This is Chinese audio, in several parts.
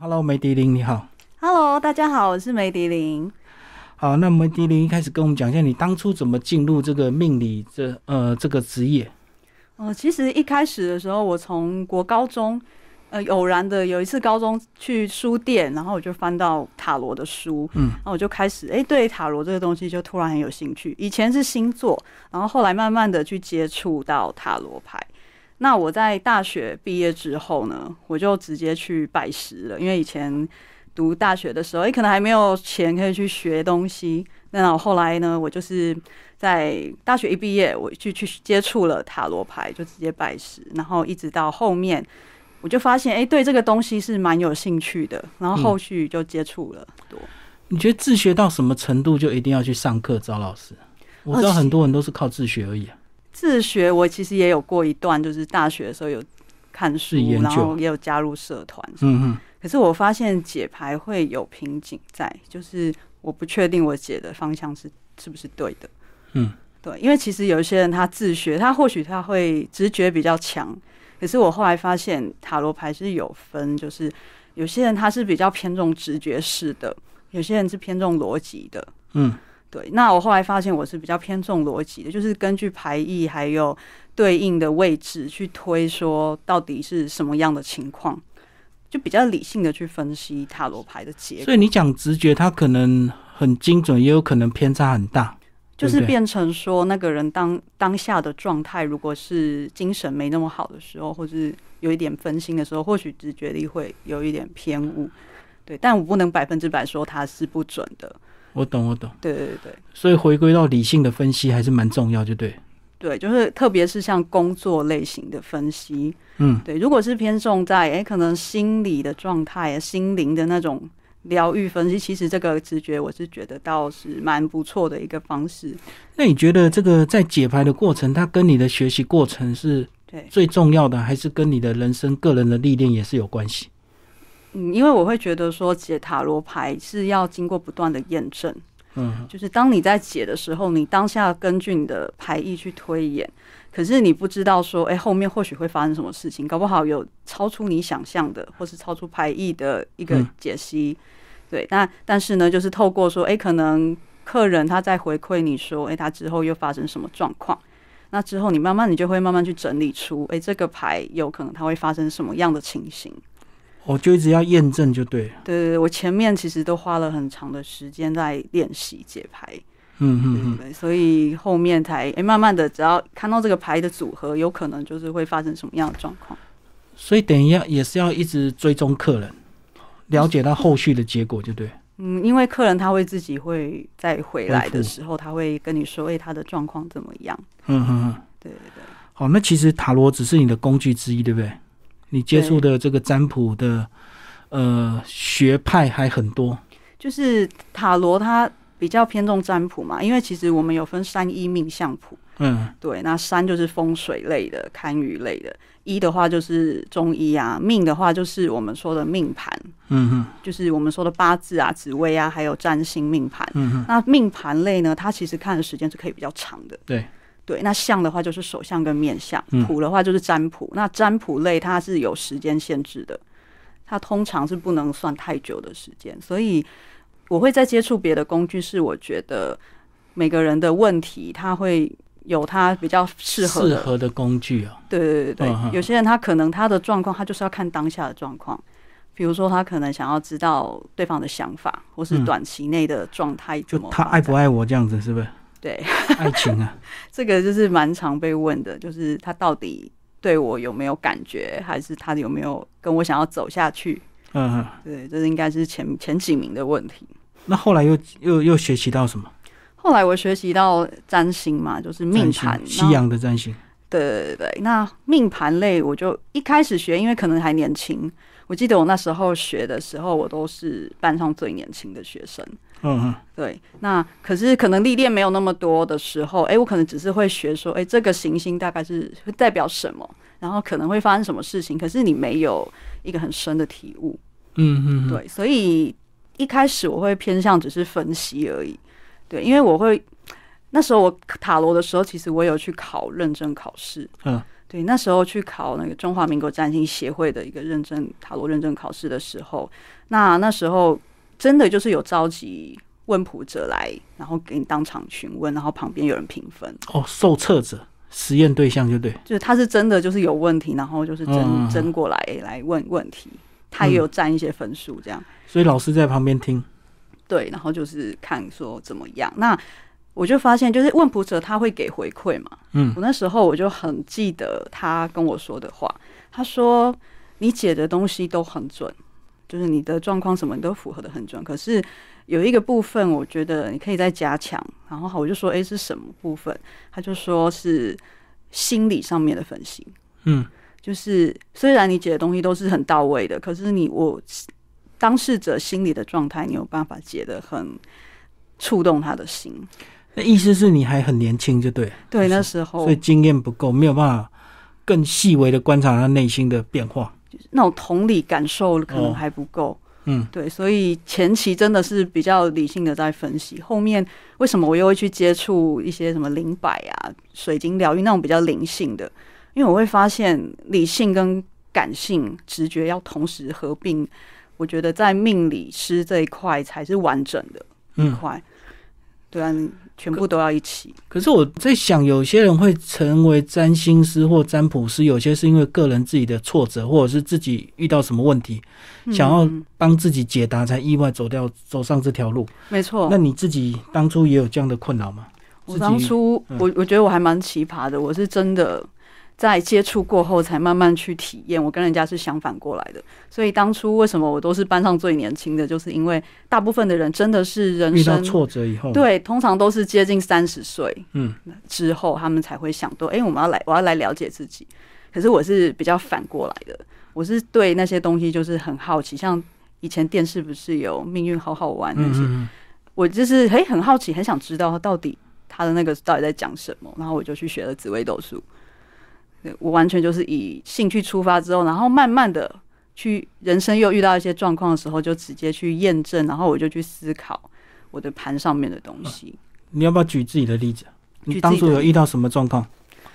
Hello，梅迪林，你好。Hello，大家好，我是梅迪林。好，那梅迪林一开始跟我们讲一下，你当初怎么进入这个命理这呃这个职业？哦，其实一开始的时候，我从国高中，呃，偶然的有一次高中去书店，然后我就翻到塔罗的书，嗯，然后我就开始，哎、对塔罗这个东西就突然很有兴趣。以前是星座，然后后来慢慢的去接触到塔罗牌。那我在大学毕业之后呢，我就直接去拜师了，因为以前读大学的时候，诶，可能还没有钱可以去学东西。那我后来呢，我就是在大学一毕业，我就去接触了塔罗牌，就直接拜师，然后一直到后面，我就发现，哎、对这个东西是蛮有兴趣的，然后后续就接触了。你觉得自学到什么程度就一定要去上课找老师？我知道很多人都是靠自学而已、啊。自学我其实也有过一段，就是大学的时候有看书然后也有加入社团。嗯嗯，可是我发现解牌会有瓶颈在，就是我不确定我解的方向是是不是对的。嗯，对，因为其实有一些人他自学，他或许他会直觉比较强，可是我后来发现塔罗牌是有分，就是有些人他是比较偏重直觉式的，有些人是偏重逻辑的。嗯，对，那我后来发现我是比较偏重逻辑的，就是根据排意还有对应的位置去推说到底是什么样的情况，就比较理性的去分析塔罗牌的结果，所以你讲直觉，它可能很精准，也有可能偏差很大。就是变成说那个人当当下的状态，如果是精神没那么好的时候，或是有一点分心的时候，或许直觉力会有一点偏误。对，但我不能百分之百说它是不准的。我懂，我懂。对对对。所以回归到理性的分析还是蛮重要，就对。对，就是特别是像工作类型的分析，嗯，对，如果是偏重在诶可能心理的状态、心灵的那种疗愈分析，其实这个直觉我是觉得倒是蛮不错的一个方式。那你觉得这个在解牌的过程，它跟你的学习过程是对，最重要的，还是跟你的人生个人的历练也是有关系？嗯，因为我会觉得说解塔罗牌是要经过不断的验证，嗯，就是当你在解的时候，你当下根据你的牌意去推演，可是你不知道说，哎、后面或许会发生什么事情，搞不好有超出你想象的，或是超出牌意的一个嗯解析。对，那但是呢，就是透过说，哎、可能客人他在回馈你说，哎、他之后又发生什么状况。那之后，你慢慢你就会慢慢去整理出，哎、这个牌有可能它会发生什么样的情形。我就一直要验证就对了。对对对，我前面其实都花了很长的时间在练习解牌。嗯嗯嗯。所以后面才诶、慢慢的，只要看到这个牌的组合，有可能就是会发生什么样的状况。所以等一下也是要一直追踪客人，了解到后续的结果，就对。嗯，因为客人他会自己会再回来的时候，他会跟你说，诶、他的状况怎么样？嗯嗯嗯。对对对，好，那其实塔罗只是你的工具之一，对不对？你接触的这个占卜的呃学派还很多。就是塔罗它比较偏重占卜嘛，因为其实我们有分三一命相谱，嗯对，那三就是风水类的、堪舆类的，一的话就是中医啊，命的话就是我们说的命盘，嗯哼就是我们说的八字啊、紫微啊，还有占星命盘。嗯哼，那命盘类呢，它其实看的时间是可以比较长的。对对，那相的话就是手相跟面相，嗯谱的话就是占卜。那占卜类它是有时间限制的，它通常是不能算太久的时间。所以我会在接触别的工具，是我觉得每个人的问题，他会有他比较适合的。适合的工具啊。对对对有些人他可能他的状况，他就是要看当下的状况。比如说，他可能想要知道对方的想法，或是嗯短期内的状态就他爱不爱我这样子，是不是？对，爱情啊，这个就是蛮常被问的，就是他到底对我有没有感觉，还是他有没有跟我想要走下去？嗯嗯。对，这应该是前前几名的问题。那后来又又又学习到什么？后来我学习到占星嘛，就是命盘西洋的占星。对对对对，那命盘类我就一开始学，因为可能还年轻。我记得我那时候学的时候，我都是班上最年轻的学生。嗯嗯对，那可是可能历练没有那么多的时候，哎、我可能只是会学说，哎、这个行星大概是会代表什么，然后可能会发生什么事情，可是你没有一个很深的体悟。嗯嗯，嗯，对，所以一开始我会偏向只是分析而已。对，因为我会那时候我塔罗的时候，其实我有去考认证考试。嗯，对，那时候去考那个中华民国占星协会的一个认证塔罗认证考试的时候，那那时候真的就是有召集问卜者来，然后给你当场询问，然后旁边有人评分。哦，受测者实验对象就对，就是他是真的就是有问题，然后就是争嗯嗯真真过来来问问题，他也有占一些分数这样。所以老师在旁边听，对，然后就是看说怎么样。那我就发现，就是问卜者他会给回馈嘛。嗯我那时候我就很记得他跟我说的话，他说你解的东西都很准，就是你的状况什么你都符合的很准。可是有一个部分，我觉得你可以再加强。然后我就说，诶，是什么部分？他就说是心理上面的分析。嗯，就是虽然你解的东西都是很到位的，可是你我当事者心理的状态，你有办法解得很触动他的心。那意思是你还很年轻就对，对，那时候所以经验不够，没有办法更细微的观察他内心的变化。那种同理感受可能哦还不够。嗯对，所以前期真的是比较理性的在分析，后面为什么我又会去接触一些什么灵摆啊、水晶疗愈那种比较灵性的？因为我会发现理性跟感性、直觉要同时合并，我觉得在命理师这一块才是完整的一嗯。块。对啊，你全部都要一起。可是我在想，有些人会成为占星师或占卜师，有些是因为个人自己的挫折，或者是自己遇到什么问题，想要嗯帮自己解答，才意外走掉走上这条路。没错那，你自己当初也有这样的困扰吗？我当初嗯我我觉得我还蛮奇葩的，我是真的在接触过后才慢慢去体验，我跟人家是相反过来的。所以当初为什么我都是班上最年轻的，就是因为大部分的人真的是人生挫折以后，，对，通常都是接近三十岁嗯之后，他们才会想到，哎、我们要来，我要来了解自己。可是我是比较反过来的，我是对那些东西就是很好奇，像以前电视不是有《命运好好玩》那些，嗯嗯我就是很很好奇，很想知道他到底他的那个到底在讲什么，然后我就去学了紫微斗数。对我完全就是以兴趣出发之后，然后慢慢的去人生又遇到一些状况的时候，就直接去验证，然后我就去思考我的盘上面的东西。你要不要举自己的例子？你当初有遇到什么状况，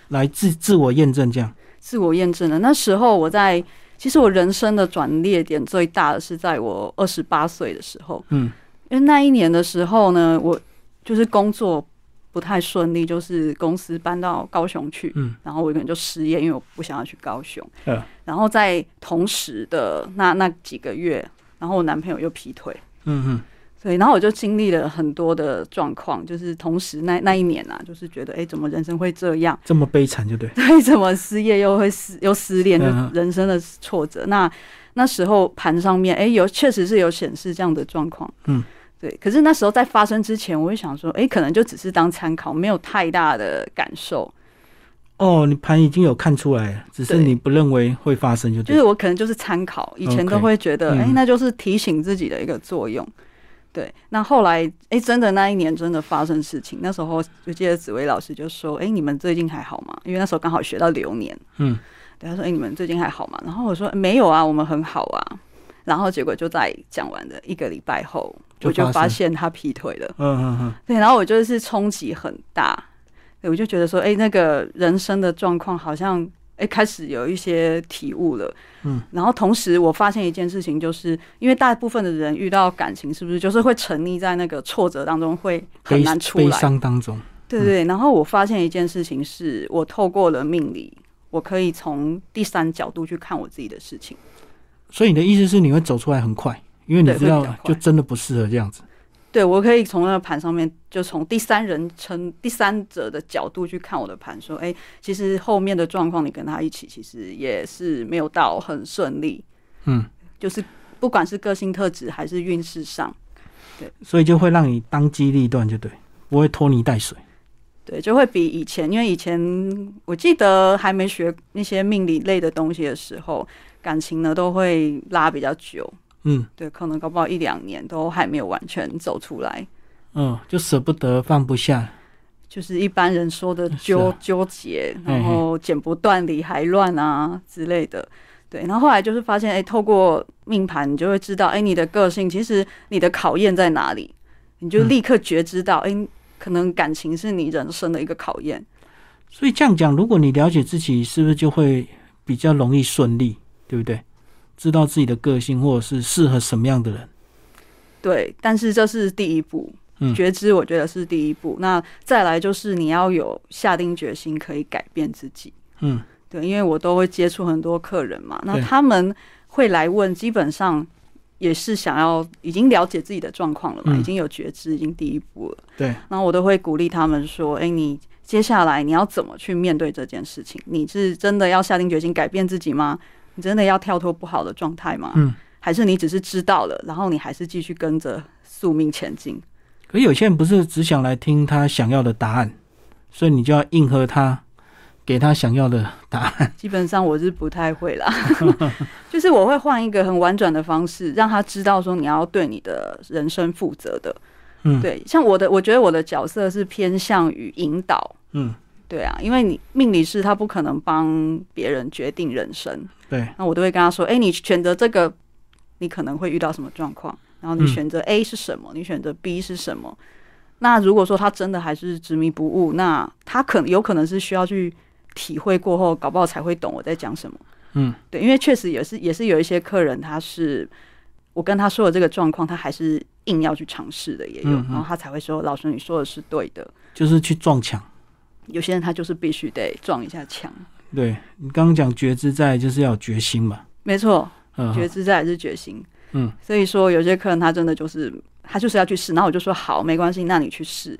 来自自我验证这样？自我验证的。那时候我在，其实我人生的转捩点最大的是在我二十八岁的时候，嗯因为那一年的时候呢，我就是工作不太顺利，就是公司搬到高雄去，嗯然后我可能就失业，因为我不想要去高雄。嗯然后在同时的那那几个月，然后我男朋友又劈腿，嗯嗯对，然后我就经历了很多的状况，就是同时那那一年啊，就是觉得哎，诶怎么人生会这样？这么悲惨就对。对，怎么失业又会失又失恋，人生的挫折。那那时候盘上面，哎、有确实是有显示这样的状况，嗯，对。可是那时候在发生之前，我会想说，哎、可能就只是当参考，没有太大的感受。哦，你盘已经有看出来，只是你不认为会发生就对。就是我可能就是参考，以前都会觉得，哎、嗯那就是提醒自己的一个作用。对，那后来，哎、真的那一年真的发生事情，那时候就记得紫薇老师就说，哎、你们最近还好吗？因为那时候刚好学到流年。嗯对，他说：“哎、你们最近还好吗？”然后我说：“没有啊，我们很好啊。”然后结果就在讲完的一个礼拜后，就我就发现他劈腿了。嗯嗯嗯，对，然后我就是冲击很大，对我就觉得说，哎、那个人生的状况好像，哎、开始有一些体悟了。嗯，然后同时我发现一件事情，就是因为大部分的人遇到感情，是不是就是会沉溺在那个挫折当中，会很难出来？悲伤当中，对对，然后我发现一件事情是，我透过了命理，我可以从第三角度去看我自己的事情。所以你的意思是你会走出来很快，因为你知道就真的不适合这样子。对我可以从那个盘上面，就从第三人称、第三者的角度去看我的盘，说，哎、其实后面的状况你跟他一起，其实也是没有到很顺利，嗯，就是不管是个性特质还是运势上，对所以就会让你当机立断，就对，不会拖泥带水。对，就会比以前，因为以前我记得还没学那些命理类的东西的时候，感情呢都会拉比较久，嗯对，可能搞不好一两年都还没有完全走出来，嗯，就舍不得放不下。就是一般人说的纠、啊纠结，然后剪不断理还乱啊之类的。对，然后后来就是发现，哎、透过命盘，你就会知道，哎、你的个性其实你的考验在哪里，你就嗯立刻觉知到，哎、可能感情是你人生的一个考验。所以这样讲，如果你了解自己，是不是就会比较容易顺利，对不对？知道自己的个性，或者是适合什么样的人。对，但是这是第一步，嗯觉知我觉得是第一步。那再来就是你要有下定决心可以改变自己。嗯对，因为我都会接触很多客人嘛，那他们会来问，基本上也是想要已经了解自己的状况了嘛，嗯已经有觉知，已经第一步了。对，然后我都会鼓励他们说：“哎、你接下来你要怎么去面对这件事情？你是真的要下定决心改变自己吗？你真的要跳脱不好的状态吗？嗯。还是你只是知道了，然后你还是继续跟着宿命前进？可有些人不是只想来听他想要的答案，所以你就要应和他，给他想要的答案。基本上我是不太会啦，就是我会换一个很婉转的方式，让他知道说你要对你的人生负责的。嗯，，对，像我的，我觉得我的角色是偏向于引导。嗯，对啊，因为你命理师他不可能帮别人决定人生，对，那我都会跟他说：“哎、你选择这个，你可能会遇到什么状况？然后你嗯选择 A 是什么？你选择 B 是什么？那如果说他真的还是执迷不悟，那他可能有可能是需要去体会过后，搞不好才会懂我在讲什么。嗯，对，因为确实也是也是有一些客人，他是我跟他说的这个状况，他还是硬要去尝试的，也有，嗯嗯然后他才会说：“老师，你说的是对的。就是去撞墙。”有些人他就是必须得撞一下墙，对你刚刚讲觉知在，就是要有决心嘛。没错，嗯，觉知在还是决心。嗯，所以说有些客人他真的就是他就是要去试，然后我就说好，没关系，那你去试，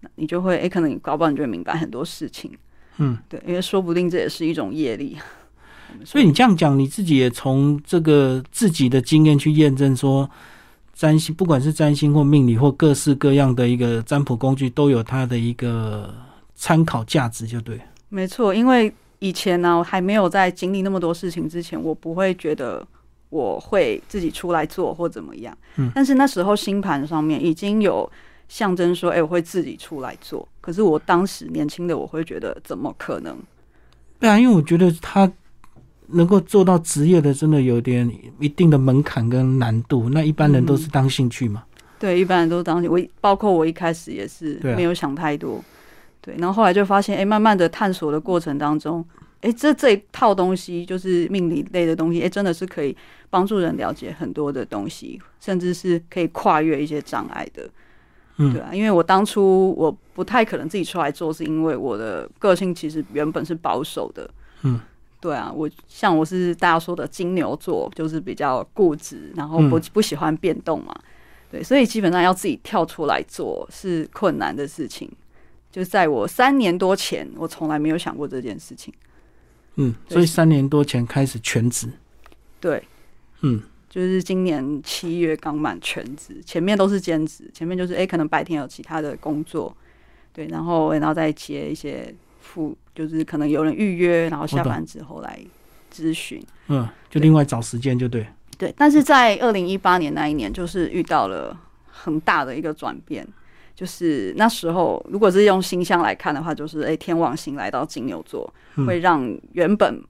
那你就会诶，可能你搞不好你就会明白很多事情。嗯，对，因为说不定这也是一种业力。所以你这样讲，你自己也从这个自己的经验去验证说，占星不管是占星或命理或各式各样的一个占卜工具，都有它的一个参考价值，就对。没错，因为以前呢、我还没有在经历那么多事情之前，我不会觉得我会自己出来做或怎么样。嗯但是那时候星盘上面已经有象征说，哎、我会自己出来做。可是我当时年轻的我会觉得，怎么可能？对啊，因为我觉得他能够做到职业的，真的有点一定的门槛跟难度。那一般人都是当兴趣嘛。对，一般人都当我，包括我一开始也是没有想太多。对，然后后来就发现，哎、慢慢的探索的过程当中，哎、这这一套东西就是命理类的东西，哎、真的是可以帮助人了解很多的东西，甚至是可以跨越一些障碍的。嗯对啊，因为我当初我不太可能自己出来做，是因为我的个性其实原本是保守的。嗯，对啊，我像我是大家说的金牛座，就是比较固执，然后不、嗯不喜欢变动嘛。对，所以基本上要自己跳出来做是困难的事情。就是在我三年多前，我从来没有想过这件事情。嗯，所以三年多前开始全职。对，嗯就是今年七月刚满全职，前面都是兼职，前面就是诶，可能白天有其他的工作，对，然后然后再接一些副，就是可能有人预约，然后下班之后来咨询。嗯，就另外找时间就对。对，但是在二零一八年那一年，就是遇到了很大的一个转变，就是那时候如果是用星象来看的话，就是诶，天王星来到金牛座，嗯。会让原本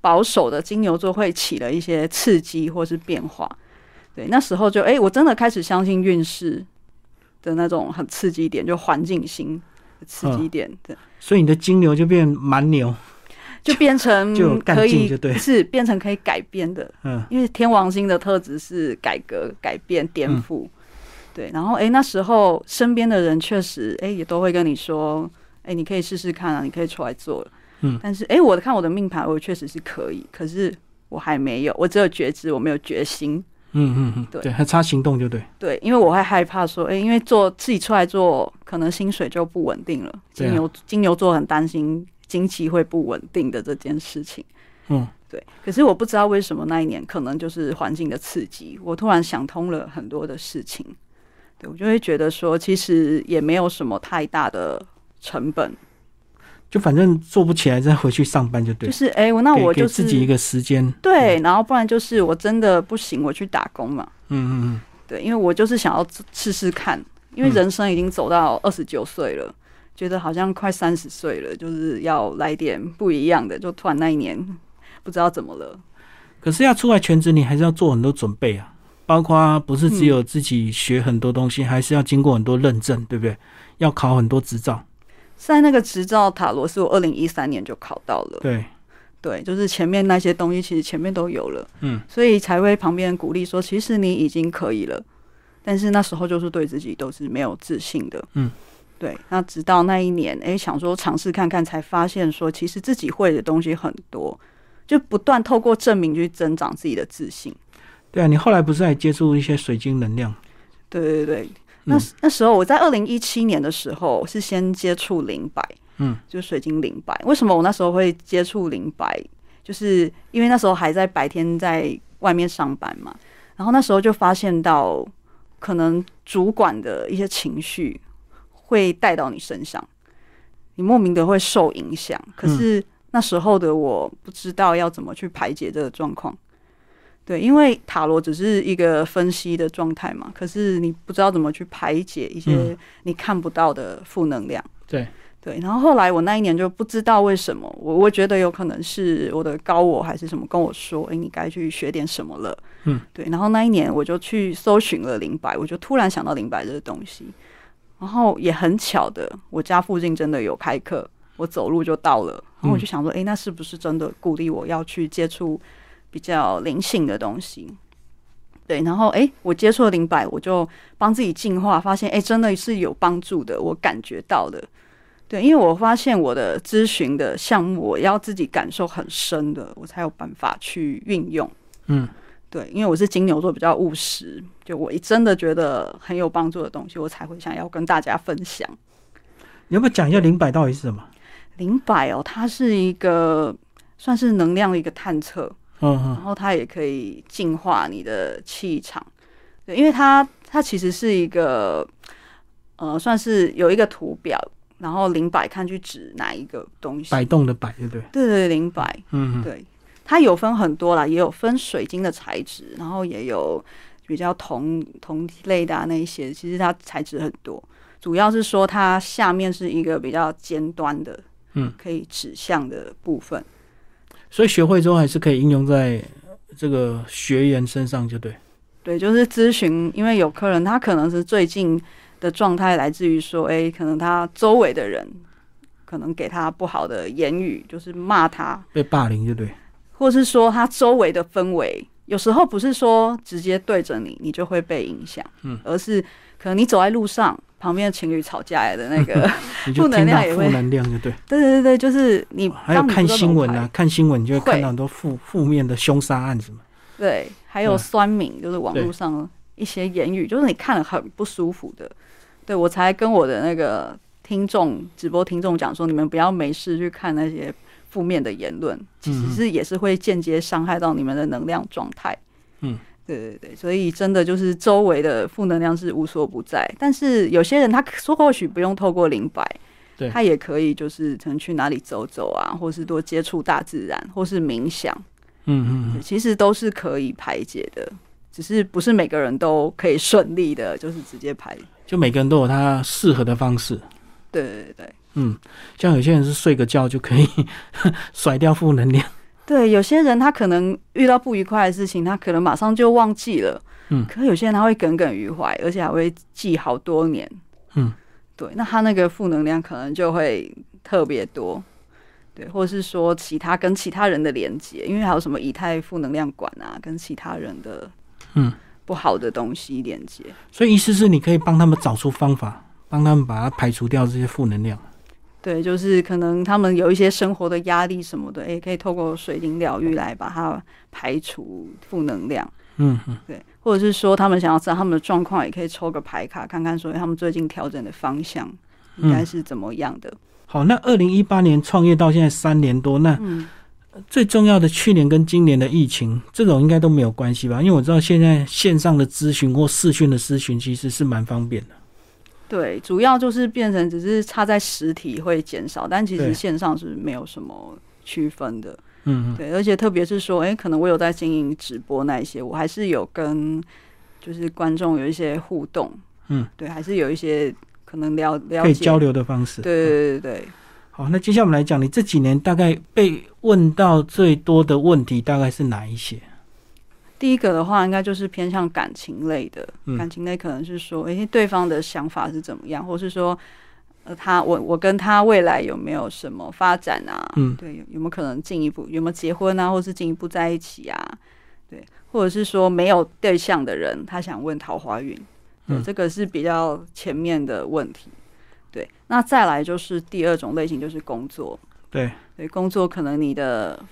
保守的金牛座会起了一些刺激或是变化。对，那时候就诶，我真的开始相信运势的那种很刺激点，就环境星的刺激点，对，所以你的金牛就变蛮牛。就变成就可以是变成可以改变的。嗯。因为天王星的特质是改革、改变、颠嗯。覆，对。然后，诶，那时候身边的人确实，诶，也都会跟你说，诶，你可以试试看啊，你可以出来做了。嗯但是，诶，我看我的命盘，我确实是可以，可是我还没有，我只有觉知，我没有决心。嗯嗯嗯，对对，还差行动就对。对，因为我会害怕说，诶，因为做自己出来做，可能薪水就不稳定了。金牛、金牛座很担心经济会不稳定的这件事情。嗯对，可是我不知道为什么那一年可能就是环境的刺激，我突然想通了很多的事情。对我就会觉得说，其实也没有什么太大的成本，就反正做不起来再回去上班就对。就是哎、我那我就是自己一个时间。对，然后不然就是我真的不行，我去打工嘛。嗯嗯嗯对，因为我就是想要试试看，因为嗯人生已经走到二十九岁了，觉得好像快三十岁了，就是要来点不一样的。就突然那一年不知道怎么了，嗯。可是要出来全职，你还是要做很多准备啊，包括不是只有自己学很多东西，还是要经过很多认证，对不对？要考很多执照。在那个执照塔罗是我二零一三年就考到了，对，对，就是前面那些东西其实前面都有了，嗯，所以才会旁边鼓励说，其实你已经可以了。但是那时候就是对自己都是没有自信的，嗯，对。那直到那一年，哎，想说尝试看看，才发现说，其实自己会的东西很多，就不断透过证明去增长自己的自信。对啊，你后来不是还接触一些水晶能量？对对对，那那时候我在二零一七年的时候是先接触灵摆，嗯，就是水晶灵摆。为什么我那时候会接触灵摆？就是因为那时候还在白天在外面上班嘛，然后那时候就发现到。可能主管的一些情绪会带到你身上，你莫名的会受影响。可是那时候的我不知道要怎么去排解这个状况。对，因为塔罗只是一个分析的状态嘛，可是你不知道怎么去排解一些你看不到的负能量。对。对，然后后来我那一年就不知道为什么，我我觉得有可能是我的高我还是什么跟我说，哎，你该去学点什么了。嗯，对，然后那一年我就去搜寻了灵摆，我就突然想到灵摆这个东西，然后也很巧的，我家附近真的有开课，我走路就到了，然后我就想说，哎，那是不是真的鼓励我要去接触比较灵性的东西？对，然后哎，我接触了灵摆，我就帮自己净化，发现哎，真的是有帮助的，我感觉到的。对，因为我发现我的咨询的项目，我要自己感受很深的，我才有办法去运用。嗯，对，因为我是金牛座，比较务实，就我真的觉得很有帮助的东西，我才会想要跟大家分享。你要不要讲一下灵摆到底是什么？灵摆哦，它是一个算是能量的一个探测，嗯嗯，然后它也可以净化你的气场。对，因为它它其实是一个呃，算是有一个图表。然后零摆看去指哪一个东西？摆动的摆，对不对？对对，零摆，嗯，对，它有分很多啦，也有分水晶的材质，然后也有比较铜铜类的那一些，其实它材质很多，主要是说它下面是一个比较尖端的，嗯，可以指向的部分。所以学会之后还是可以应用在这个学员身上，就对。对，就是咨询，因为有客人他可能是最近。的状态来自于说，哎，可能他周围的人可能给他不好的言语，就是骂他，被霸凌，就对？或是说他周围的氛围，有时候不是说直接对着你，你就会被影响，嗯，而是可能你走在路上，旁边的情侣吵架来的那个 负能量也会，负能量就对，对对对就是你还有看新闻啊，看新闻你就会看到很多负负面的凶杀案什么，对，还有酸民，就是网络上一些言语，就是你看了很不舒服的。对，我才跟我的那个听众直播听众讲说，你们不要没事去看那些负面的言论，其实是也是会间接伤害到你们的能量状态。嗯，对对对，所以真的就是周围的负能量是无所不在。但是有些人他说或许不用透过灵摆，对他也可以就是可能去哪里走走啊，或是多接触大自然，或是冥想。嗯嗯，其实都是可以排解的，只是不是每个人都可以顺利的，就是直接排。就每个人都有他适合的方式，对对对，嗯，像有些人是睡个觉就可以 甩掉负能量，对，有些人他可能遇到不愉快的事情，他可能马上就忘记了，嗯，可有些人他会耿耿于怀，而且还会记好多年，嗯，对，那他那个负能量可能就会特别多，对，或者是说其他跟其他人的连接，因为还有什么以太负能量管啊，跟其他人的，嗯。不好的东西连接，所以意思是你可以帮他们找出方法，帮他们把它排除掉这些负能量。对，就是可能他们有一些生活的压力什么的，也可以透过水晶疗愈来把它排除负能量。嗯嗯，对，或者是说他们想要知道他们的状况，也可以抽个牌卡看看，说他们最近调整的方向应该是怎么样的。好，那二零一八年创业到现在三年多，那嗯。最重要的，去年跟今年的疫情，这种应该都没有关系吧？因为我知道现在线上的咨询或视讯的咨询其实是蛮方便的。对，主要就是变成只是差在实体会减少，但其实线上是没有什么区分的。嗯，对，而且特别是说，哎，可能我有在经营直播那一些，我还是有跟就是观众有一些互动。嗯，对，还是有一些可能了了解可以交流的方式。对对对对。好，那接下来我们来讲，你这几年大概被问到最多的问题大概是哪一些？第一个的话，应该就是偏向感情类的，感情类可能是说，哎，对方的想法是怎么样，或是说，呃，他我我跟他未来有没有什么发展啊？嗯对，有有没有可能进一步有没有结婚啊，或是进一步在一起啊？对，或者是说没有对象的人，他想问桃花运，对，嗯这个是比较前面的问题。对，那再来就是第二种类型，就是工作。对，对，工作可能你的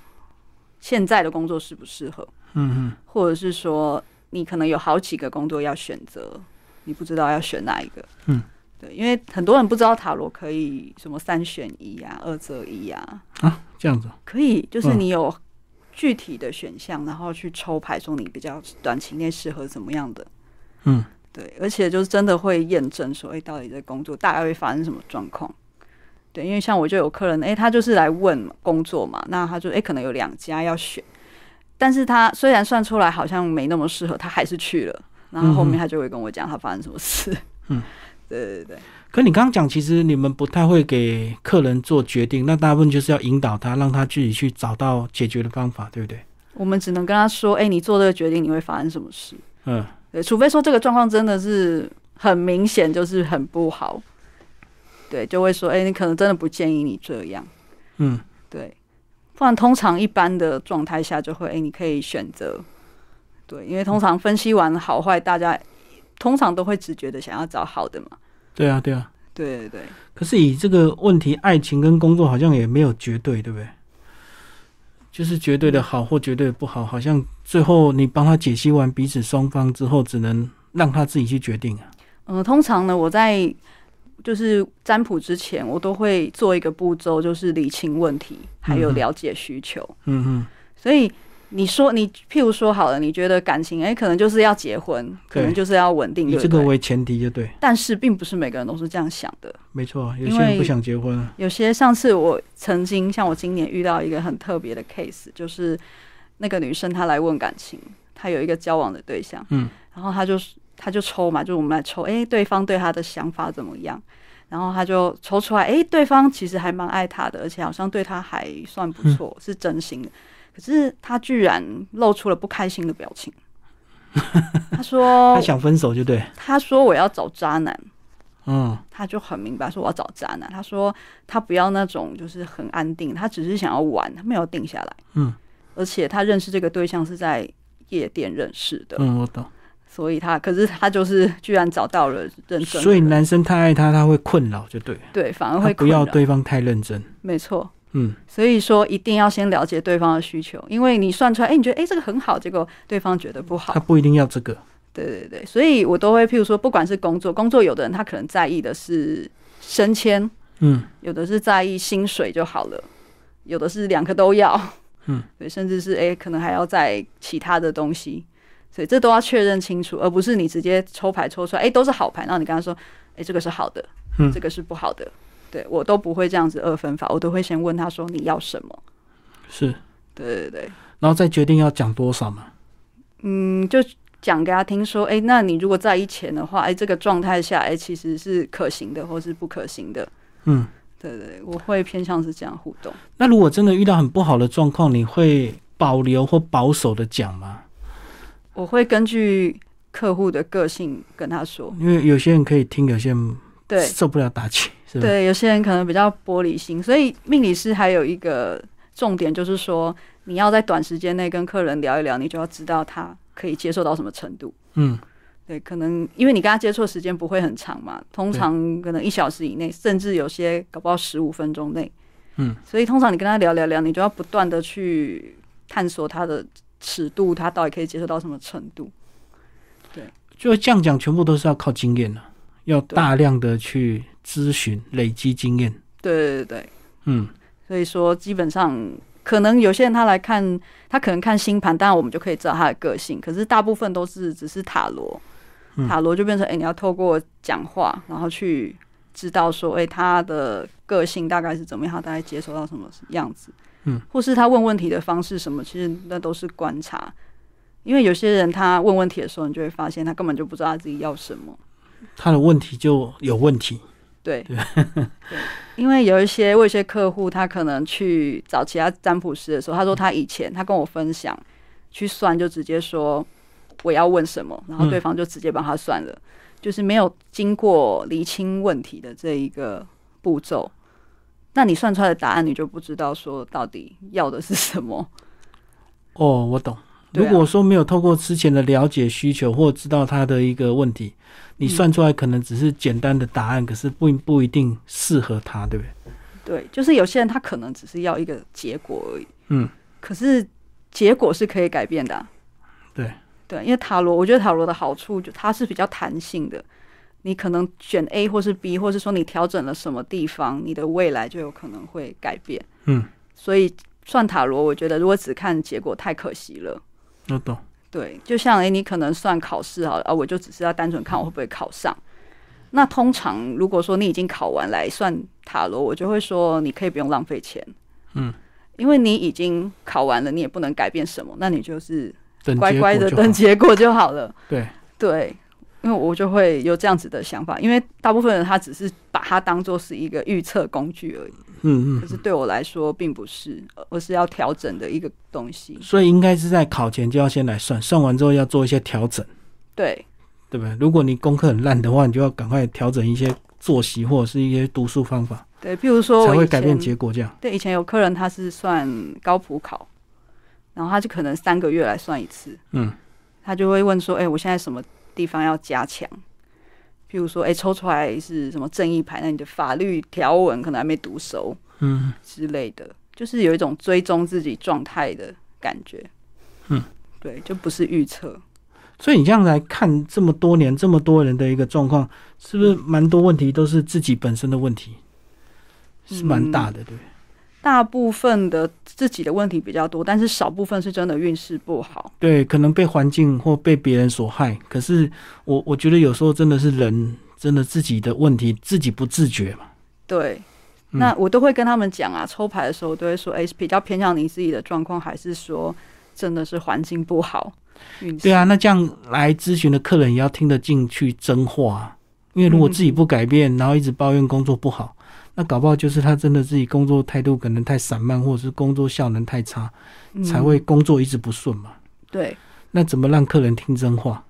现在的工作适不适合，嗯嗯，或者是说你可能有好几个工作要选择，你不知道要选哪一个。嗯，对，因为很多人不知道塔罗可以什么三选一啊、二择一啊，啊，这样子，可以就是嗯你有具体的选项，然后去抽牌说你比较短期内适合怎么样的。嗯，对，而且就是真的会验证说，哎、到底这工作大概会发生什么状况。对，因为像我就有客人，哎、他就是来问工作嘛，那他就哎、可能有两家要选，但是他虽然算出来好像没那么适合，他还是去了，然后后面他就会跟我讲他发生什么事。嗯，对对对，可你刚刚讲，其实你们不太会给客人做决定，那大部分就是要引导他，让他自己去找到解决的方法，对不对？我们只能跟他说，哎、你做这个决定你会发生什么事。嗯，对，除非说这个状况真的是很明显，就是很不好，对，就会说，哎、你可能真的不建议你这样，嗯，对，不然通常一般的状态下就会，哎、你可以选择，对，因为通常分析完好坏，大家通常都会直觉的想要找好的嘛，对啊，对啊。对对对，可是以这个问题，爱情跟工作好像也没有绝对，对不对？就是绝对的好或绝对的不好，好像最后你帮他解析完彼此双方之后，只能让他自己去决定啊。嗯、通常呢，我在就是占卜之前，我都会做一个步骤，就是理清问题，还有了解需求。嗯嗯，所以你说你譬如说好了，你觉得感情哎、可能就是要结婚，可能就是要稳定？这个为前提就对，但是并不是每个人都是这样想的。没错。有些人不想结婚啊。有些上次我曾经像我今年遇到一个很特别的 case，就是那个女生她来问感情，她有一个交往的对象，嗯，然后她就她就抽嘛，就我们来抽，哎、对方对他的想法怎么样？然后他就抽出来，哎、对方其实还蛮爱他的，而且好像对他还算不错，是真心的。可是他居然露出了不开心的表情。他说 他想分手就对，：“他说我要找渣男。”嗯他就很明白说我要找渣男。他说他不要那种就是很安定，他只是想要玩，他没有定下来。嗯而且他认识这个对象是在夜店认识的，嗯，我懂。所以他可是他就是居然找到了认真，所以男生太爱他，他会困扰就对，对反而会不要对方太认真。没错。嗯。所以说一定要先了解对方的需求，因为你算出来，哎、你觉得哎、这个很好，结果对方觉得不好。他，不一定要这个。对对对，所以我都会譬如说，不管是工作，工作有的人他可能在意的是升迁，嗯。有的是在意薪水就好了，有的是两个都要，嗯，对，甚至是哎、可能还要在其他的东西，所以这都要确认清楚，而不是你直接抽牌抽出来，诶、都是好牌，然后你跟他说，诶、这个是好的，嗯。这个是不好的，对我都不会这样子二分法，我都会先问他说你要什么，是，对对对，然后再决定要讲多少嘛。嗯，就讲给他听说，诶、那你如果在意钱的话，诶、这个状态下，诶、其实是可行的，或是不可行的，嗯，对对对，我会偏向是这样互动。那如果真的遇到很不好的状况，你会保留或保守的讲吗？我会根据客户的个性跟他说，因为有些人可以听，有些人对受不了打击，是吧？对，有些人可能比较玻璃心，所以命理师还有一个重点就是说，你要在短时间内跟客人聊一聊，你就要知道他可以接受到什么程度。嗯对，可能因为你跟他接触的时间不会很长嘛，通常可能一小时以内，甚至有些搞不好十五分钟内。嗯，所以通常你跟他聊聊聊，你就要不断的去探索他的尺度，他到底可以接受到什么程度。对就这样讲，全部都是要靠经验的，要大量的去咨询、累积经验。对对对对。嗯所以说，基本上可能有些人他来看，他可能看星盘，当然我们就可以知道他的个性。可是大部分都是只是塔罗，嗯塔罗就变成，哎、你要透过讲话，然后去知道说，哎、他的个性大概是怎么样，他大概接受到什么样子，嗯，或是他问问题的方式什么，其实那都是观察。因为有些人他问问题的时候，你就会发现他根本就不知道他自己要什么。他的问题就有问题。对，对，因为有一些我有一些客户，他可能去找其他占卜师的时候，他说他以前他跟我分享去算，就直接说我要问什么，然后对方就直接帮他算了，就是没有经过厘清问题的这一个步骤，那你算出来的答案你就不知道说到底要的是什么。哦，我懂。如果说没有透过之前的了解需求或知道他的一个问题，你算出来可能只是简单的答案，可是并不一定适合他，对不对？对，就是有些人他可能只是要一个结果而已，嗯，可是结果是可以改变的啊、对对，因为塔罗，我觉得塔罗的好处就它是比较弹性的，你可能选 A 或是 B，或是说你调整了什么地方，你的未来就有可能会改变。嗯，所以算塔罗，我觉得如果只看结果太可惜了。我懂。对，就像诶、你可能算考试好了啊，我就只是要单纯看我会不会考上。那通常如果说你已经考完来算塔罗，我就会说你可以不用浪费钱，嗯，因为你已经考完了，你也不能改变什么，那你就是乖乖的等结果就好了。对，对，因为我就会有这样子的想法，因为大部分人他只是把它当做是一个预测工具而已，嗯嗯。可是对我来说并不是，而是要调整的一个东西。所以应该是在考前就要先来算，算完之后要做一些调整，对，对不对？如果你功课很烂的话，你就要赶快调整一些作息或者是一些读书方法，对，譬如说才会改变结果。这样，对，以前有客人他是算高普考，然后他就可能三个月来算一次，嗯，他就会问说：“哎、我现在什么地方要加强？”譬如说，哎、抽出来是什么正义牌，那你的法律条文可能还没读熟嗯，之类的，就是有一种追踪自己状态的感觉。嗯，对，就不是预测。所以你这样来看这么多年这么多人的一个状况，是不是蛮多问题都是自己本身的问题，是蛮大的，对？大部分的自己的问题比较多，但是少部分是真的运势不好。对，可能被环境或被别人所害，可是我我觉得有时候真的是人真的自己的问题自己不自觉嘛，对，嗯。那我都会跟他们讲啊，抽牌的时候我都会说，哎、比较偏向你自己的状况，还是说真的是环境不好？运对啊，那这样来咨询的客人也要听得进去真话啊，因为如果自己不改变，然后一直抱怨工作不好，那搞不好就是他真的自己工作态度可能太散漫，或者是工作效能太差，嗯才会工作一直不顺嘛。对。那怎么让客人听真话？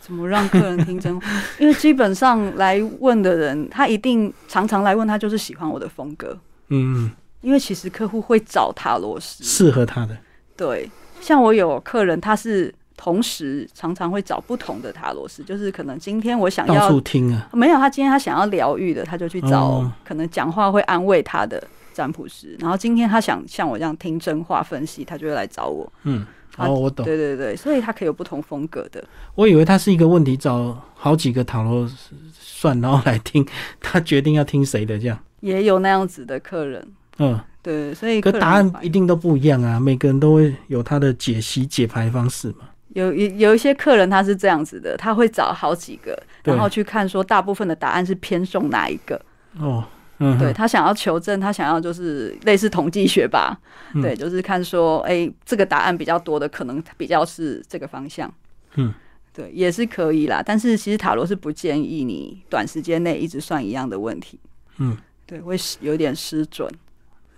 怎么让客人听真话？因为基本上来问的人，他一定常常来问，他就是喜欢我的风格。嗯，嗯因为其实客户会找塔罗师，适合他的，对，像我有客人，他是同时常常会找不同的塔罗师，就是可能今天我想到要处听啊。没有，他今天他想要疗愈的，他就去找哦可能讲话会安慰他的占卜师。然后今天他想像我这样听真话分析，他就会来找我。嗯，啊哦，我懂。对对对，所以他可以有不同风格的。我以为他是一个问题，找好几个塔罗算，然后来听，他决定要听谁的这样。也有那样子的客人，嗯，对，所以可答案一定都不一样啊，每个人都会有他的解析解牌方式嘛。有有有一些客人他是这样子的，他会找好几个，然后去看说大部分的答案是偏送哪一个。哦，嗯，对他想要求证，他想要就是类似统计学吧，嗯对，就是看说，哎、这个答案比较多的，可能比较是这个方向。嗯，对，也是可以啦。但是其实塔罗是不建议你短时间内一直算一样的问题，嗯，对，会失有点失准，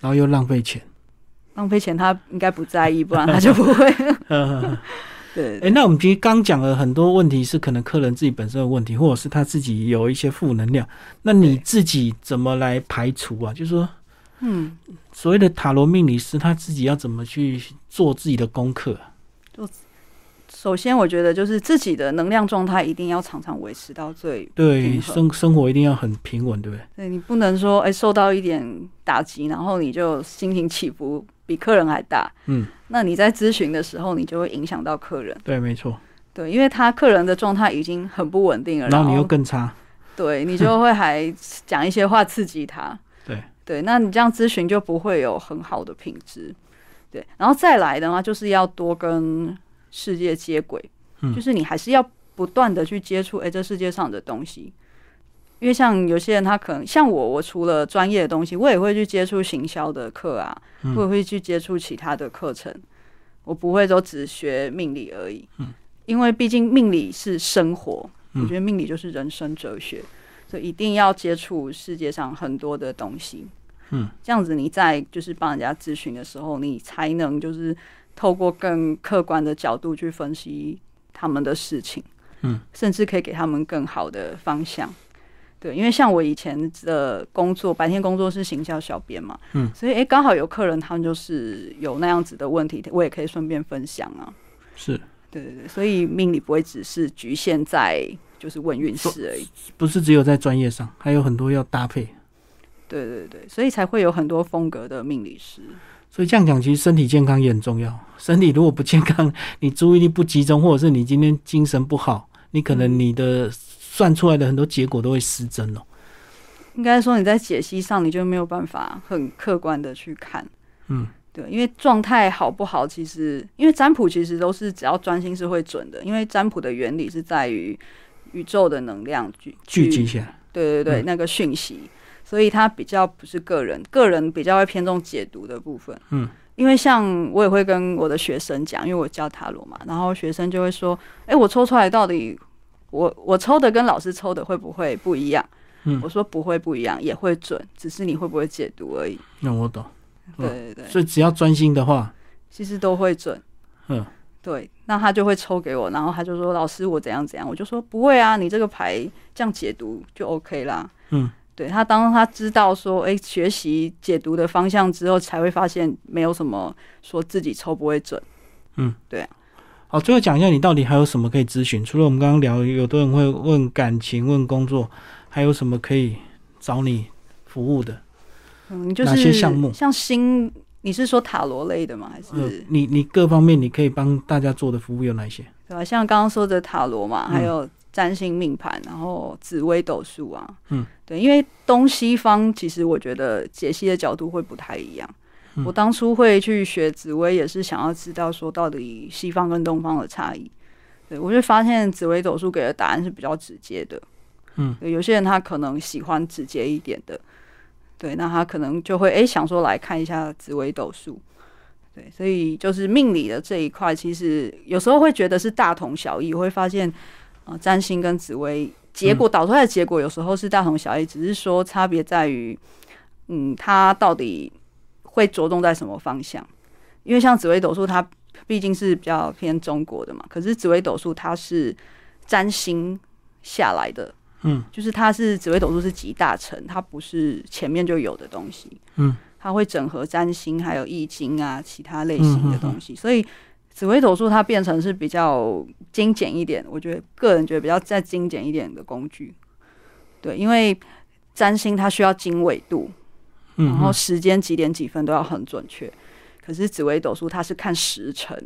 然后又浪费钱。浪费钱他应该不在意，不然他就不会。嗯，对哎、那我们其实刚讲了很多问题，是可能客人自己本身的问题，或者是他自己有一些负能量。那你自己怎么来排除啊？就是说，嗯，所谓的塔罗命理师，他自己要怎么去做自己的功课啊？首先我觉得就是自己的能量状态一定要常常维持到最对，生生活一定要很平稳，对不对？对你不能说，哎、受到一点打击，然后你就心情起伏比客人还大。嗯，那你在咨询的时候，你就会影响到客人。对，没错。对，因为他客人的状态已经很不稳定了，然然后你又更差。对你就会还讲一些话刺激他。对对，那你这样咨询就不会有很好的品质。对，然后再来的话，就是要多跟世界接轨，嗯就是你还是要不断的去接触，哎、这世界上的东西。因为像有些人，他可能像我，我除了专业的东西，我也会去接触行销的课啊，嗯我也会去接触其他的课程。我不会都只学命理而已，嗯，因为毕竟命理是生活，嗯我觉得命理就是人生哲学，所以一定要接触世界上很多的东西。嗯，这样子你在就是帮人家咨询的时候，你才能就是透过更客观的角度去分析他们的事情，嗯，甚至可以给他们更好的方向。对，因为像我以前的工作，白天工作是行销小编嘛，嗯，所以哎，刚好有客人他们就是有那样子的问题，我也可以顺便分享啊。是对对对，所以命理不会只是局限在就是问运势而已。不是只有在专业上，还有很多要搭配。对对对，所以才会有很多风格的命理师。所以这样讲，其实身体健康也很重要。身体如果不健康，你注意力不集中，或者是你今天精神不好，你可能你的算出来的很多结果都会失真哦。应该说你在解析上，你就没有办法很客观的去看。嗯，对，因为状态好不好，其实因为占卜其实都是只要专心是会准的，因为占卜的原理是在于宇宙的能量聚聚集起来。对对对，嗯那个讯息，所以它比较不是个人，个人比较会偏重解读的部分。嗯，因为像我也会跟我的学生讲，因为我教塔罗嘛，然后学生就会说：“哎、我抽出来到底，我我抽的跟老师抽的会不会不一样？”嗯我说不会不一样，也会准，只是你会不会解读而已。那我懂。嗯对对对，所以只要专心的话，其实都会准。嗯，对，那他就会抽给我，然后他就说：“老师，我怎样怎样。”我就说：“不会啊，你这个牌这样解读就 OK 啦。”嗯，对他，当他知道说，哎、学习解读的方向之后，才会发现没有什么说自己抽不会准。嗯，对好，最后讲一下你到底还有什么可以咨询？除了我们刚刚聊，有的人会问感情、问工作，还有什么可以找你服务的？嗯，就哪是些项目像新，你是说塔罗类的吗？还是、呃，你你各方面你可以帮大家做的服务有哪些？对吧？像刚刚说的塔罗嘛，嗯还有占星命盘，然后紫微斗数啊，嗯，对，因为东西方其实我觉得解析的角度会不太一样。嗯我当初会去学紫微，也是想要知道说到底西方跟东方的差异。对我就发现紫微斗数给的答案是比较直接的。嗯，有些人他可能喜欢直接一点的，对，那他可能就会诶想说来看一下紫微斗数。对，所以就是命理的这一块，其实有时候会觉得是大同小异，会发现呃占星跟紫微结果导出来的结果有时候是大同小异，只是说差别在于，嗯，它到底会着重在什么方向？因为像紫微斗数，它毕竟是比较偏中国的嘛，可是紫微斗数它是占星下来的，嗯就是它是紫微斗数是集大成，它不是前面就有的东西。嗯，它会整合占星还有易经啊其他类型的东西，所以紫微斗数它变成是比较精简一点，我觉得个人觉得比较再精简一点的工具。对，因为占星它需要经纬度，嗯，然后嗯时间几点几分都要很准确。可是紫微斗数它是看时辰，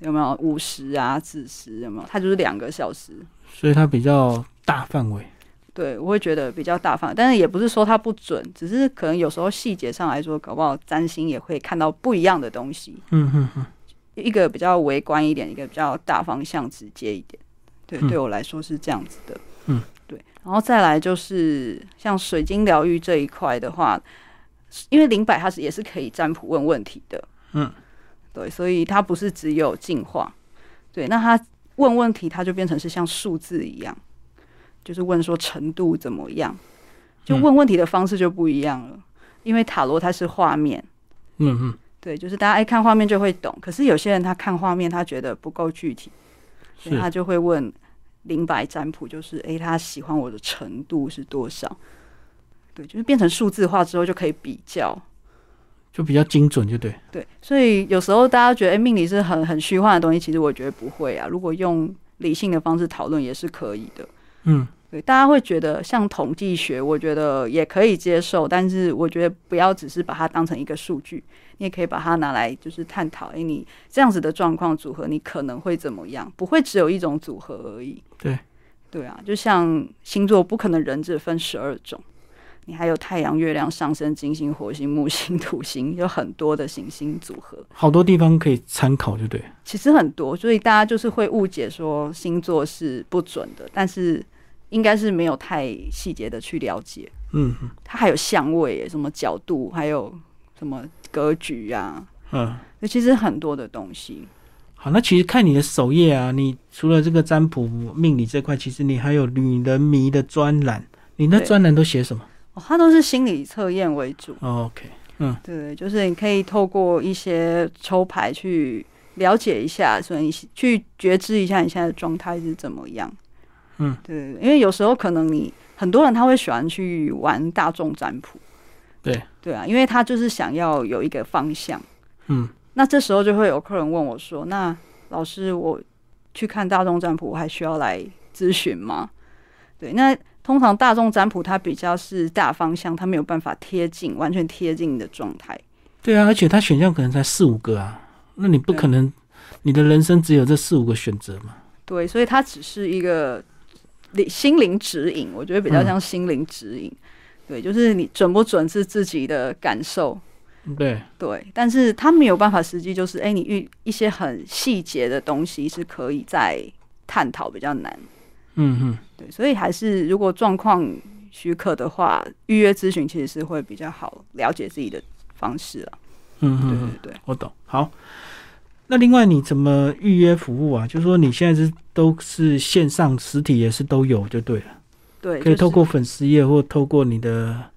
有没有午时啊、子时有没有？它就是两个小时。所以它比较大范围。对，我会觉得比较大范围，但是也不是说它不准，只是可能有时候细节上来说，搞不好占星也会看到不一样的东西。嗯嗯嗯，一个比较微观一点，一个比较大方向直接一点。对，嗯对我来说是这样子的。嗯，对。然后再来就是像水晶疗愈这一块的话，因为灵摆它是也是可以占卜问问题的。嗯，对，所以它不是只有进化。对，那它问问题，它就变成是像数字一样，就是问说程度怎么样，就嗯问问题的方式就不一样了。因为塔罗它是画面。嗯嗯，对，就是大家一看画面就会懂，可是有些人他看画面他觉得不够具体，所以他就会问灵摆占卜，就是诶，他喜欢我的程度是多少？对，就是变成数字化之后就可以比较。就比较精准，就对。对，所以有时候大家觉得诶，命理是很很虚幻的东西，其实我觉得不会啊。如果用理性的方式讨论也是可以的。嗯，对，大家会觉得像统计学，我觉得也可以接受，但是我觉得不要只是把它当成一个数据，你也可以把它拿来就是探讨，诶，你这样子的状况组合，你可能会怎么样？不会只有一种组合而已。对，对啊，就像星座，不可能人只分十二种，你还有太阳、月亮、上升、金星、火星、木星、土星，有很多的行星组合。好多地方可以参考，就对。其实很多，所以大家就是会误解说星座是不准的，但是应该是没有太细节的去了解。嗯嗯它还有相位，什么角度，还有什么格局啊，嗯。那其实很多的东西。好，那其实看你的首页啊，你除了这个占卜命理这块，其实你还有女人迷的专栏，你那对专栏都写什么、哦，它都是心理测验为主，哦、？OK，嗯对，就是你可以透过一些抽牌去了解一下，所以你去觉知一下你现在的状态是怎么样。嗯，对，因为有时候可能你很多人他会喜欢去玩大众占卜，对对啊，因为他就是想要有一个方向。嗯，那这时候就会有客人问我说：“那老师，我去看大众占卜，我还需要来咨询吗？”对，那通常大众占卜它比较是大方向，它没有办法贴近完全贴近你的状态。对啊，而且它选项可能才四五个啊，那你不可能，你的人生只有这四五个选择嘛？对，所以它只是一个灵心灵指引，我觉得比较像心灵指引。对，就是你准不准是自己的感受。对对，但是他没有办法实际，就是哎，你遇一些很细节的东西是可以再探讨，比较难。嗯嗯，对，所以还是如果状况许可的话，预约咨询其实是会比较好了解自己的方式啊。嗯对嗯，对对，我懂。好，那另外你怎么预约服务啊？就是说你现在是都是线上、实体也是都有就对了，对，可以透过粉丝页或透过你的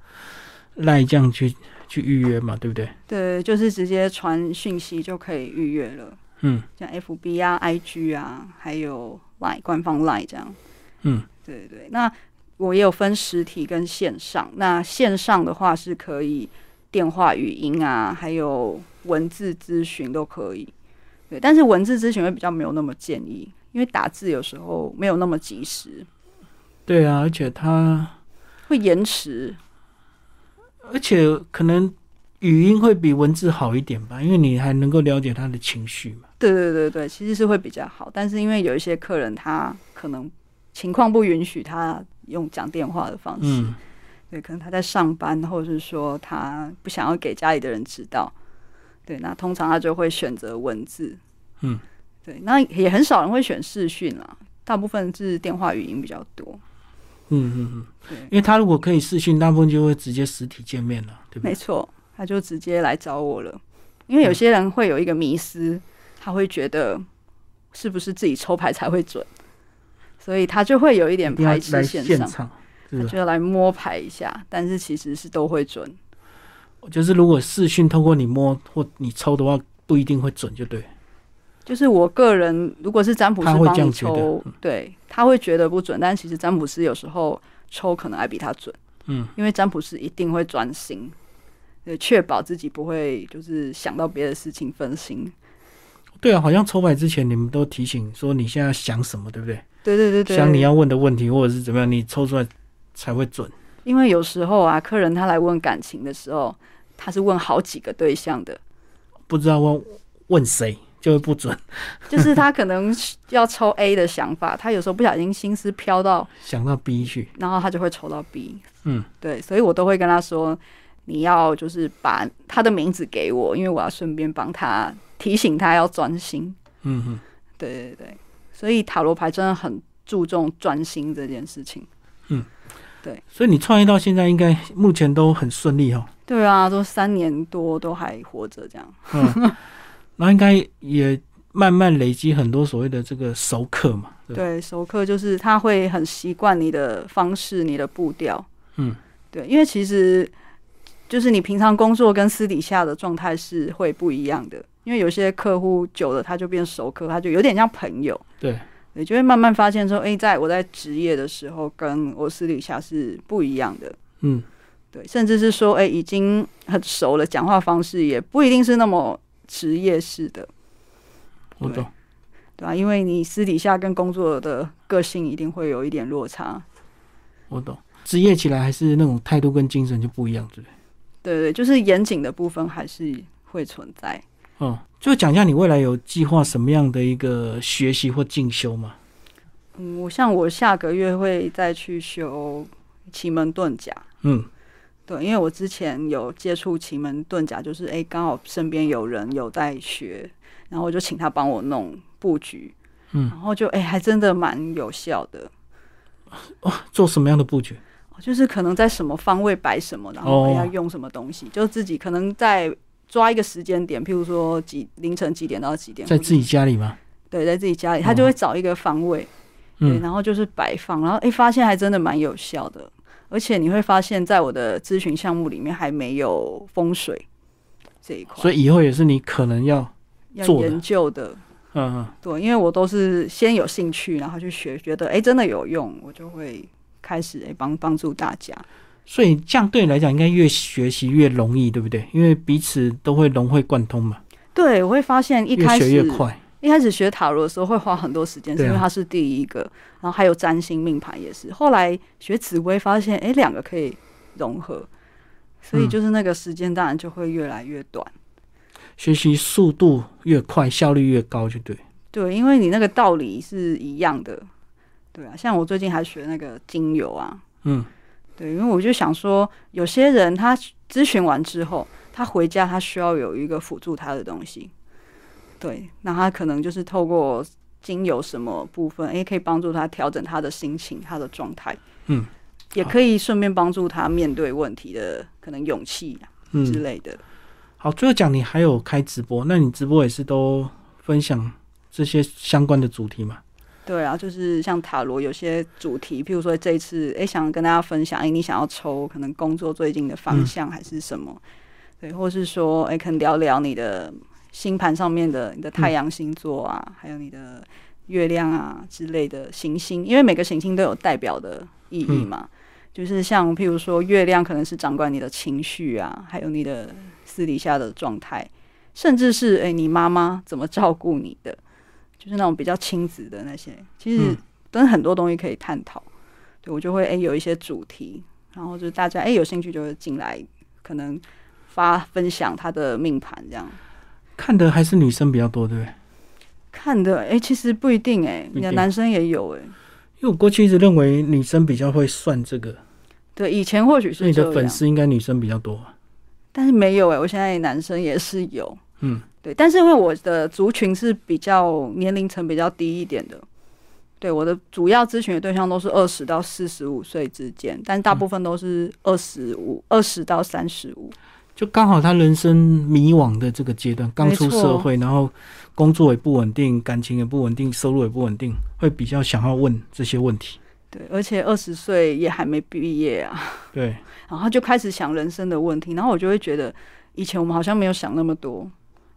赖这样去去预约嘛，对不对？对，就是直接传讯息就可以预约了，嗯像 FB 啊、IG 啊，还有 Line 官方 Line 这样。嗯对对，那我也有分实体跟线上。那线上的话是可以电话、语音啊，还有文字咨询都可以。对，但是文字咨询会比较没有那么建议，因为打字有时候没有那么及时，对啊，而且它会延迟。而且可能语音会比文字好一点吧，因为你还能够了解他的情绪嘛。对对对对，其实是会比较好。但是因为有一些客人他可能情况不允许他用讲电话的方式，嗯对，可能他在上班，或者是说他不想要给家里的人知道，对，那通常他就会选择文字，嗯，对，那也很少人会选视讯啦，大部分是电话语音比较多，嗯嗯嗯，对，因为他如果可以视讯，大部分就会直接实体见面了，对不对？没错，他就直接来找我了，因为有些人会有一个迷思，他会觉得是不是自己抽牌才会准，所以他就会有一点排斥来线上，就要来摸牌一下，但是其实是都会准。就是如果视讯透过你摸或你抽的话，不一定会准，就对。就是我个人，如果是占卜师他会帮你这样觉得抽，对，他会觉得不准，但其实占卜师有时候抽可能还比他准，嗯，因为占卜师一定会专心，对，确保自己不会就是想到别的事情分心。对啊，好像抽牌之前你们都提醒说你现在想什么，对不对？对对对对，想你要问的问题或者是怎么样，你抽出来才会准。因为有时候啊，客人他来问感情的时候，他是问好几个对象的，不知道问问谁就会不准，就是他可能要抽 A 的想法，他有时候不小心心思飘到，想到 B 去。然后他就会抽到 B。嗯，对，所以我都会跟他说，你要就是把他的名字给我，因为我要顺便帮他提醒他要专心。嗯哼，对对对，所以塔罗牌真的很注重专心这件事情。所以你创业到现在，应该目前都很顺利哦。对啊，都三年多都还活着这样。嗯，那应该也慢慢累积很多所谓的这个熟客嘛。对对，熟客就是他会很习惯你的方式、你的步调。嗯，对，因为其实就是你平常工作跟私底下的状态是会不一样的。因为有些客户久了，他就变熟客，他就有点像朋友。对，你就会慢慢发现说，诶，在我在职业的时候，跟我私底下是不一样的。嗯，对，甚至是说，诶，已经很熟了，讲话方式也不一定是那么职业式的，我懂。对啊，因为你私底下跟工作的个性一定会有一点落差。我懂。职业起来还是那种态度跟精神就不一样，对不对？对对，就是严谨的部分还是会存在。嗯，就讲一下你未来有计划什么样的一个学习或进修吗？嗯，我像我下个月会再去修奇门遁甲。嗯对，因为我之前有接触奇门遁甲，就是哎，刚好身边有人有在学，然后我就请他帮我弄布局，嗯，然后就诶，还真的蛮有效的。哦做什么样的布局？就是可能在什么方位摆什么，然后哦要用什么东西，就自己可能在抓一个时间点，譬如说几凌晨几点到几点，在自己家里吗？对，在自己家里，他就会找一个方位，对，嗯，然后就是摆放，然后诶，发现还真的蛮有效的，而且你会发现在我的咨询项目里面还没有风水这一块，所以以后也是你可能要要研究的。嗯嗯，对，因为我都是先有兴趣，然后去学，觉得哎、诶真的有用，我就会开始哎帮帮助大家。所以这样对你来讲，应该越学习越容易，对不对？因为彼此都会融会贯通嘛，对，我会发现一开始学越快。一开始学塔罗的时候会花很多时间，是因为它是第一个，然后还有占星命盘也是。后来学紫薇发现，哎、两个可以融合，所以嗯就是那个时间当然就会越来越短。学习速度越快，效率越高，就对。对，因为你那个道理是一样的。对啊，像我最近还学那个精油啊，嗯，对，因为我就想说，有些人他咨询完之后，他回家他需要有一个辅助他的东西，对，那他可能就是透过精油什么部分，诶，可以帮助他调整他的心情、他的状态，嗯，也可以顺便帮助他面对问题的可能勇气啊之嗯，类的。好，最后讲你还有开直播，那你直播也是都分享这些相关的主题嘛？对啊，就是像塔罗有些主题，譬如说这一次，诶，想跟大家分享，诶，你想要抽可能工作最近的方向还是什么？对，或是说，诶，可能聊聊你的星盘上面的你的太阳星座啊，还有你的月亮啊之类的行星，因为每个行星都有代表的意义嘛。就是像譬如说，月亮可能是掌管你的情绪啊，还有你的私底下的状态，甚至是诶，你妈妈怎么照顾你的。就是那种比较亲子的那些，其实嗯都很多东西可以探讨。对我就会诶、有一些主题，然后就是大家诶、有兴趣就会进来，可能发分享他的命盘这样看的还是女生比较多，对不对？看的诶、其实不一定诶、不一定你的男生也有诶、因为我过去一直认为女生比较会算这个，对，以前或许是你的粉丝应该女生比较多。但是没有诶、我现在男生也是有，嗯，对，但是因为我的族群是比较年龄层比较低一点的，对，我的主要咨询的对象都是二十到四十五岁之间，但大部分都是二十五、二十到三十五。就刚好他人生迷惘的这个阶段，刚出社会，然后工作也不稳定，感情也不稳定，收入也不稳定，会比较想要问这些问题。对，而且二十岁也还没毕业啊，对，然后就开始想人生的问题，然后我就会觉得，以前我们好像没有想那么多，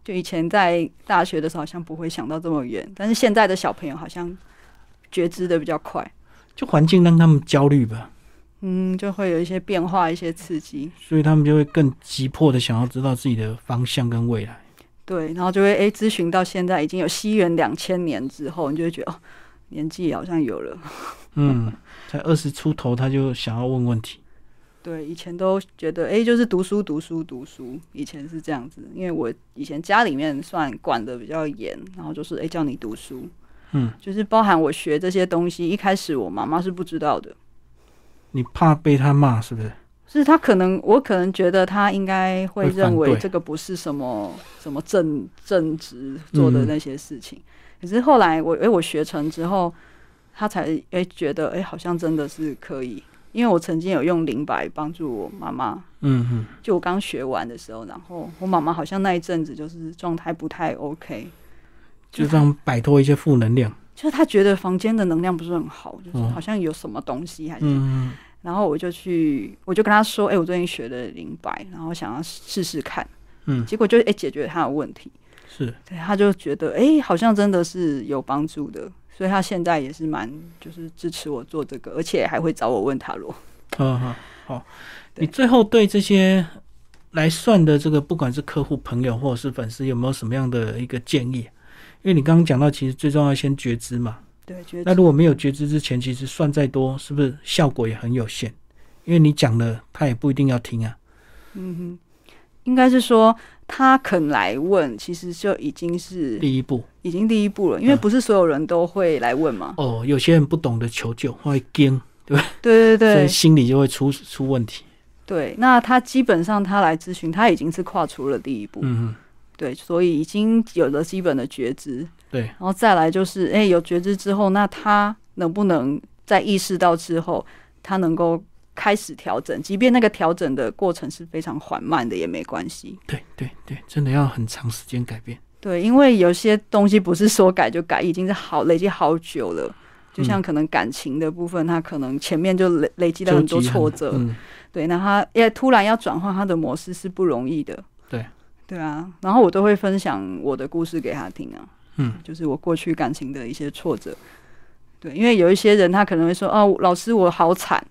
就以前在大学的时候好像不会想到这么远，但是现在的小朋友好像觉知的比较快，就环境让他们焦虑吧，嗯，就会有一些变化、一些刺激，所以他们就会更急迫的想要知道自己的方向跟未来。对，然后就会诶咨询到现在已经有西元两千年之后，你就会觉得哦，年纪好像有了。嗯，才二十出头，他就想要问问题。对，以前都觉得，哎、就是读书、读书、读书。以前是这样子，因为我以前家里面算管的比较严，然后就是，哎、叫你读书，嗯，就是包含我学这些东西。一开始我妈妈是不知道的，你怕被他骂是不是？是他可能，我可能觉得他应该会认为这个不是什么什么正正直做的嗯那些事情。可是后来我，哎、我学成之后，他才哎、觉得，哎、好像真的是可以。因为我曾经有用灵摆帮助我妈妈，嗯哼，就我刚学完的时候，然后我妈妈好像那一阵子就是状态不太 OK，就让摆脱一些负能量。就是她觉得房间的能量不是很好，就是哦。好像有什么东西还是，嗯，然后我就去，我就跟她说，哎、我最近学的灵摆，然后想要试试看，嗯，结果就哎、解决她的问题，是，对，她就觉得哎、好像真的是有帮助的，所以他现在也是蛮就是支持我做这个，而且还会找我问塔罗。嗯好，好。你最后对这些来算的这个，不管是客户、朋友或者是粉丝，有没有什么样的一个建议？因为你刚刚讲到，其实最重要先觉知嘛。对，觉得那如果没有觉知之前，其实算再多，是不是效果也很有限？因为你讲了，他也不一定要听啊。嗯哼，应该是说他肯来问，其实就已经是第一步。已经第一步了，因为嗯。不是所有人都会来问嘛。哦，有些人不懂得求救，会惊，对对对所以心里就会出出问题。对，那他基本上他来咨询，他已经是跨出了第一步，嗯嗯，对，所以已经有了基本的觉知，对，然后再来就是，哎、有觉知之后，那他能不能在意识到之后，他能够开始调整，即便那个调整的过程是非常缓慢的，也没关系。对对对，真的要很长时间改变。对，因为有些东西不是说改就改，已经是好累积好久了。就像嗯可能感情的部分，他可能前面就累累积了很多挫折，嗯，对，那他也突然要转换他的模式是不容易的。对，对啊，然后我都会分享我的故事给他听啊。嗯，就是我过去感情的一些挫折。对，因为有一些人他可能会说，哦，老师我好惨，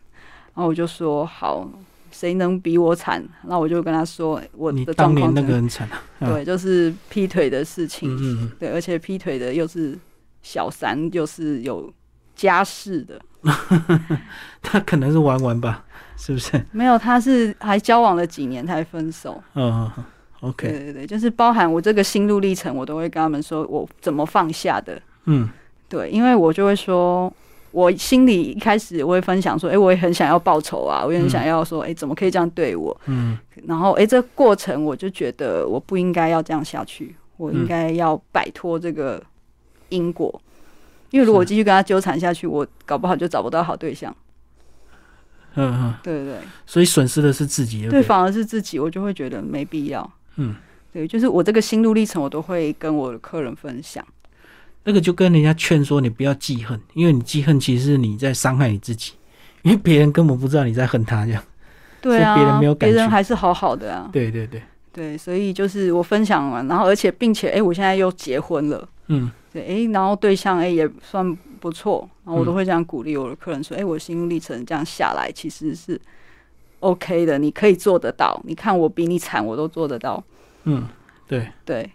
然后我就说好，谁能比我惨？那我就跟他说，我你的状当年那个很惨啊，嗯对，就是劈腿的事情，嗯嗯嗯，对，而且劈腿的又是小三，又是有家室的，他可能是玩玩吧，是不是？没有，他是还交往了几年才分手。嗯嗯嗯，OK，对对对，就是包含我这个心路历程，我都会跟他们说我怎么放下的。嗯对，因为我就会说，我心里一开始我会分享说，哎、我也很想要报仇啊，我也很想要说，哎、怎么可以这样对我？嗯然后，哎、这过程我就觉得我不应该要这样下去，我应嗯该要摆脱这个因果。因为如果继续跟他纠缠下去，我搞不好就找不到好对象。嗯嗯，对对对，所以损失的是自己，对？反而是自己，我就会觉得没必要。嗯，对，就是我这个心路历程，我都会跟我的客人分享。那个就跟人家劝说你不要记恨，因为你记恨其实是你在伤害你自己，因为别人根本不知道你在恨他这样。对啊，别人没有感别人还是好好的啊。对对对，对，所以就是我分享完，然后而且并且，哎、我现在又结婚了。嗯对，哎、然后对象哎、也算不错，然后我都嗯会这样鼓励我的客人说，哎、我心路历程这样下来其实是 OK 的，你可以做得到。你看我比你惨，我都做得到。嗯，对，对，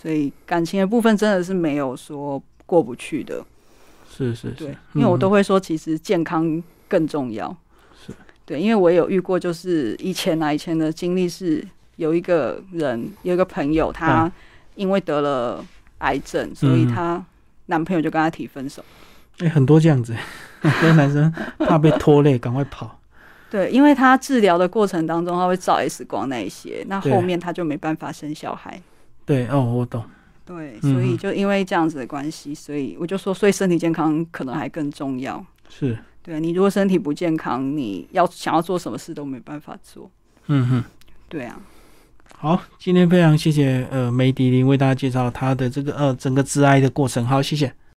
所以感情的部分真的是没有说过不去的。是是对是，，因为我嗯都会说，其实健康更重要。是对，因为我也有遇过，就是以前啊，以前的经历是有一个人，有一个朋友，他嗯因为得了癌症，所以嗯她男朋友就跟她提分手。哎、很多这样子，很多男生怕被拖累，赶快跑。对，因为他治疗的过程当中，他会照 X 光那一些，那后面他就没办法生小孩。对哦，我懂。对，嗯所以就因为这样子的关系，所以我就说，所以身体健康可能还更重要。是，对你如果身体不健康，你要想要做什么事都没办法做。嗯哼。对啊，好，今天非常谢谢呃梅迪林为大家介绍他的这个呃整个致癌的过程。好，谢谢。